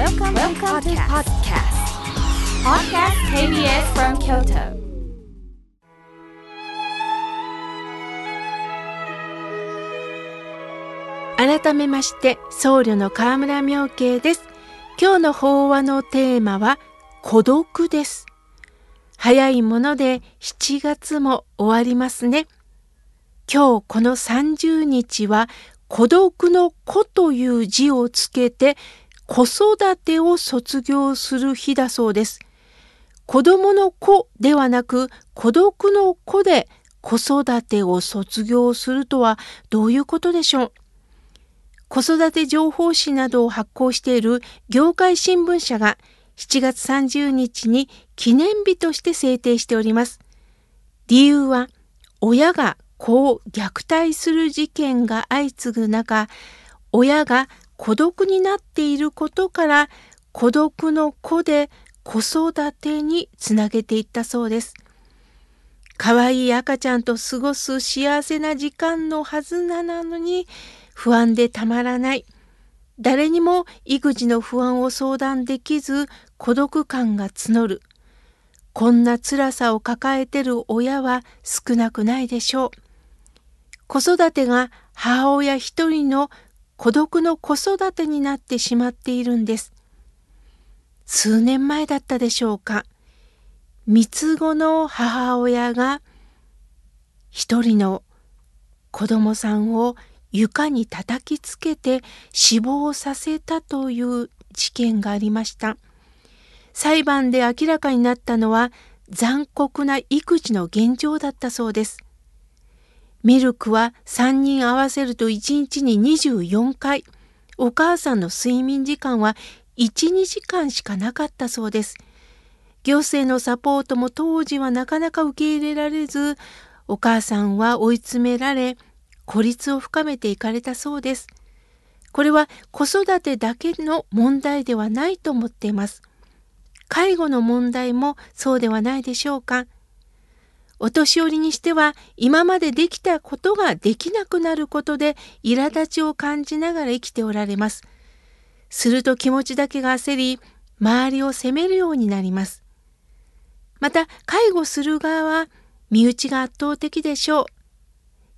Welcome, Welcome to podcast. Podcast KBS from Kyoto. 改めまして僧侶の河村明慶です今日の法話のテーマは孤独です早いもので7月も終わりますね今日この30日は孤独の子という字をつけて子育てを卒業する日だそうです子供の子ではなく孤独の子で子育てを卒業するとはどういうことでしょう？子育て情報誌などを発行している業界新聞社が7月30日に記念日として制定しております。理由は親が子を虐待する事件が相次ぐ中親が孤独になっていることから孤独の子で子育てにつなげていったそうです。可愛い赤ちゃんと過ごす幸せな時間のはずなのに不安でたまらない。誰にも育児の不安を相談できず孤独感が募る。こんな辛さを抱えてる親は少なくないでしょう。子育てが母親一人の孤独の子育てになってしまっているんです。数年前だったでしょうか。三つ子の母親が一人の子供さんを床に叩きつけて死亡させたという事件がありました。裁判で明らかになったのは残酷な育児の現状だったそうです。ミルクは3人合わせると1日に24回、お母さんの睡眠時間は1、2時間しかなかったそうです。行政のサポートも当時はなかなか受け入れられず、お母さんは追い詰められ、孤立を深めていかれたそうです。これは子育てだけの問題ではないと思っています。介護の問題もそうではないでしょうか。お年寄りにしては今までできたことができなくなることで苛立ちを感じながら生きておられます。すると気持ちだけが焦り、周りを責めるようになります。また、介護する側は身内が圧倒的でしょう。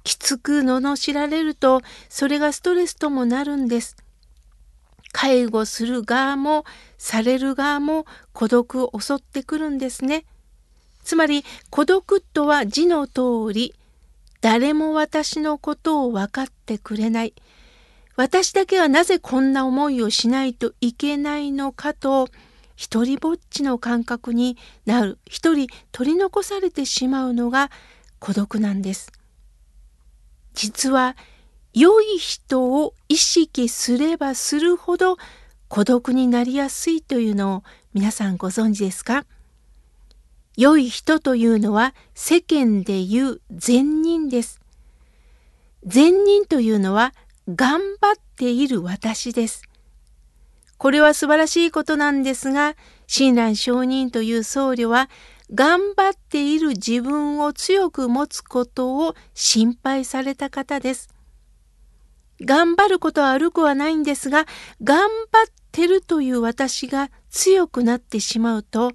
きつく罵られるとそれがストレスともなるんです。介護する側もされる側も孤独を襲ってくるんですね。つまり孤独とは字の通り誰も私のことを分かってくれない。私だけはなぜこんな思いをしないといけないのかと一りぼっちの感覚になる。一人取り残されてしまうのが孤独なんです。実は良い人を意識すればするほど孤独になりやすいというのを皆さんご存知ですか？良い人というのは世間で言う善人です。善人というのは頑張っている私です。これは素晴らしいことなんですが、親鸞上人という僧侶は頑張っている自分を強く持つことを心配された方です。頑張ることは悪くはないんですが、頑張ってるという私が強くなってしまうと、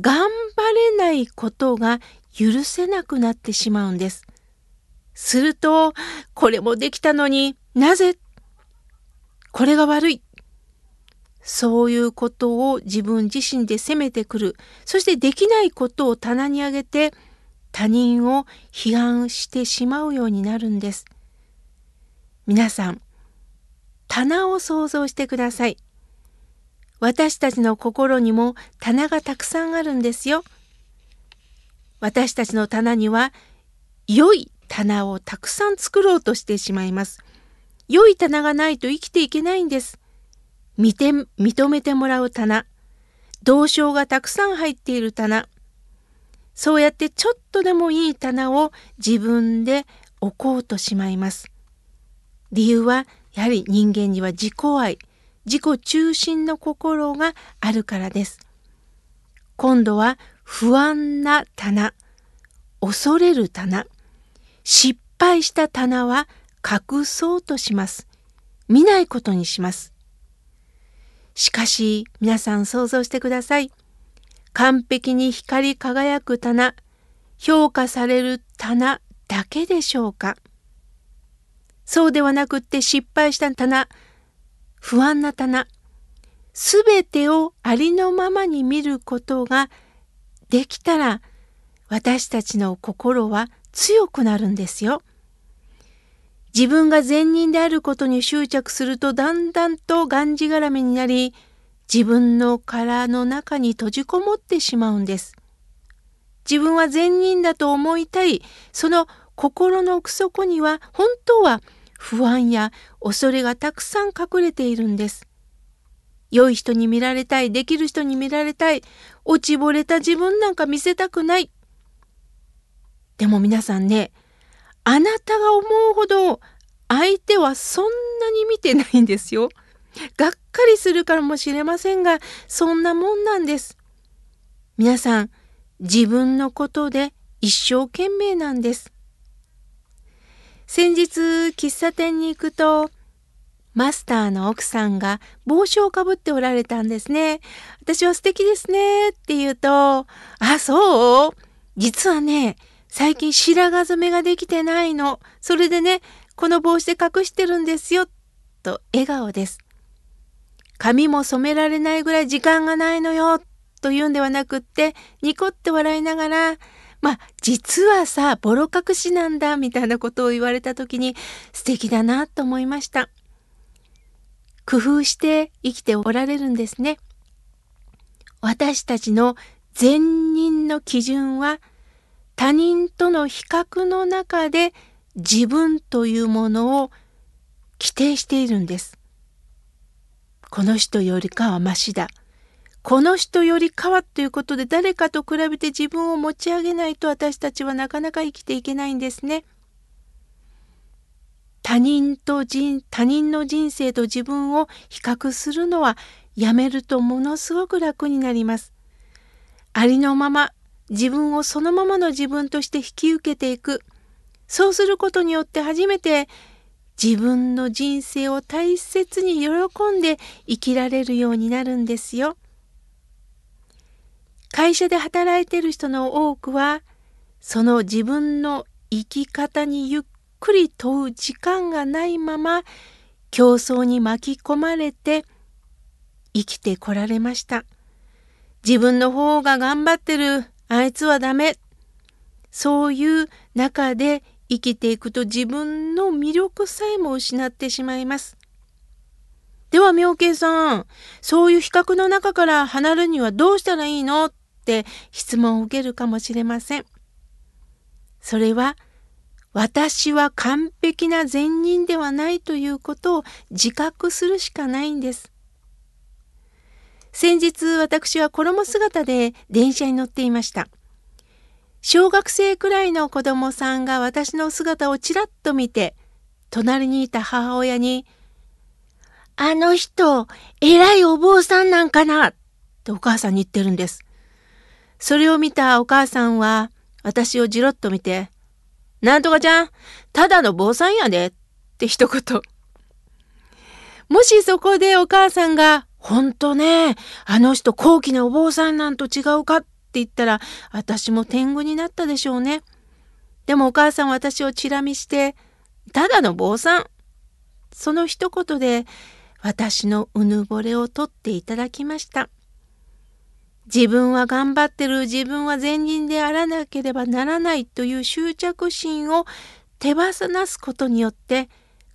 頑張れないことが許せなくなってしまうんです。すると、これもできたのになぜ？これが悪いそういうことを自分自身で責めてくる。そしてできないことを棚に上げて他人を批判してしまうようになるんです。皆さん、棚を想像してください。私たちの心にも棚がたくさんあるんですよ。私たちの棚には良い棚をたくさん作ろうとしてしまいます。良い棚がないと生きていけないんです。見て認めてもらう棚同章がたくさん入っている棚そうやってちょっとでもいい棚を自分で置こうとしまいます。理由はやはり人間には自己愛自己中心の心があるからです。今度は不安な棚恐れる棚失敗した棚は隠そうとします。見ないことにします。しかし皆さん想像してください。完璧に光り輝く棚、評価される棚だけでしょうかそうではなくって失敗した棚、不安な棚、すべてをありのままに見ることができたら私たちの心は強くなるんですよ。自分が善人であることに執着するとだんだんとがんじがらめになり自分の殻の中に閉じこもってしまうんです。自分は善人だと思いたいその心の奥底には本当は不安や恐れがたくさん隠れているんです。良い人に見られたい、できる人に見られたい、落ちぼれた自分なんか見せたくない。でも皆さんね、あなたが思うほど相手はそんなに見てないんですよ。がっかりするかもしれませんが、そんなもんなんです。皆さん、自分のことで一生懸命なんです。先日、喫茶店に行くと、マスターの奥さんが帽子をかぶっておられたんですね。私は素敵ですねって言うと、あ、そう？実はね、最近白髪染めができてないの。それでね、この帽子で隠してるんですよ。と笑顔です。髪も染められないぐらい時間がないのよ。と言うんではなくって、ニコって笑いながら、まあ、実はさ、ボロ隠しなんだ、みたいなことを言われた時に素敵だなと思いました。工夫して生きておられるんですね。私たちの善人の基準は、他人との比較の中で自分というものを規定しているんです。この人よりかはましだ。この人よりかはということで誰かと比べて自分を持ち上げないと私たちはなかなか生きていけないんですね。他人と人他人の人生と自分を比較するのはやめるとものすごく楽になります。ありのまま自分をそのままの自分として引き受けていく。そうすることによって初めて自分の人生を大切に喜んで生きられるようになるんですよ。会社で働いてる人の多くはその自分の生き方にゆっくり問う時間がないまま競争に巻き込まれて生きてこられました。自分の方が頑張ってるあいつはダメ。そういう中で生きていくと自分の魅力さえも失ってしまいます。では妙慶さん、そういう比較の中から離れるにはどうしたらいいの？って質問を受けるかもしれません。それは私は完璧な善人ではないということを自覚するしかないんです。先日私は衣姿で電車に乗っていました。小学生くらいの子供さんが私の姿をちらっと見て、隣にいた母親に、あの人、偉いお坊さんなんかなってお母さんに言ってるんです。それを見たお母さんは、私をじろっと見て、なんとかちゃん、ただの坊さんやで、って一言。もしそこでお母さんが、ほんとね、あの人高貴なお坊さんなんと違うかって言ったら、私も天狗になったでしょうね。でもお母さんは私をチラ見して、ただの坊さん。その一言で、私のうぬぼれを取っていただきました。自分は頑張ってる自分は善人であらなければならないという執着心を手放すことによって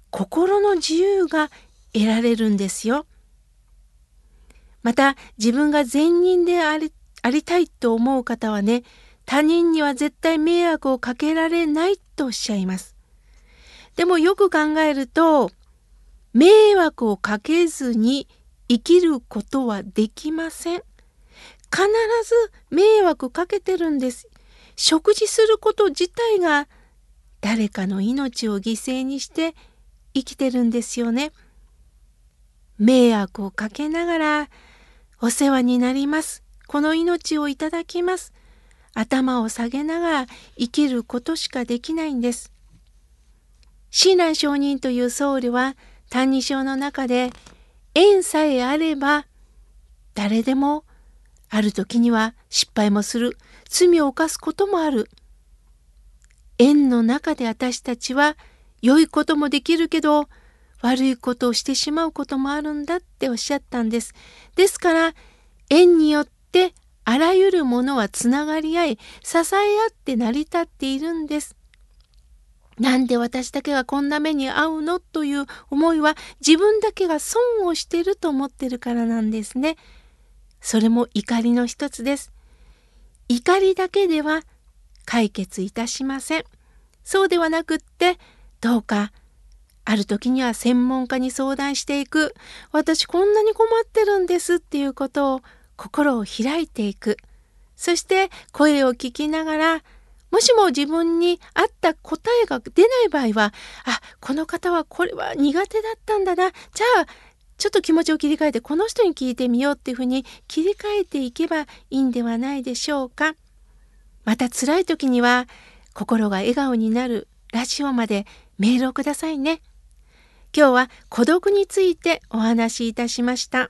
心の自由が得られるんですよ。また自分が善人でありありたいと思う方はね他人には絶対迷惑をかけられないとおっしゃいます。でもよく考えると迷惑をかけずに生きることはできません。必ず迷惑かけてるんです。食事すること自体が誰かの命を犠牲にして生きてるんですよね。迷惑をかけながらお世話になります。この命をいただきます。頭を下げながら生きることしかできないんです。親鸞上人という僧侶は「歎異抄」の中で縁さえあれば誰でもある時には失敗もする罪を犯すこともある縁の中で私たちは良いこともできるけど悪いことをしてしまうこともあるんだっておっしゃったんです。ですから縁によってあらゆるものはつながり合い支え合って成り立っているんです。なんで私だけがこんな目に遭うの？という思いは自分だけが損をしてると思ってるからなんですね。それも怒りの一つです。怒りだけでは解決いたしません。そうではなくってどうかある時には専門家に相談していく私こんなに困ってるんですっていうことを心を開いていくそして声を聞きながらもしも自分に合った答えが出ない場合はあこの方はこれは苦手だったんだなじゃあちょっと気持ちを切り替えてこの人に聞いてみようっていうふうに切り替えていけばいいんではないでしょうか。また辛い時には心が笑顔になるラジオまでメールをくださいね。今日は孤独についてお話しいたしました。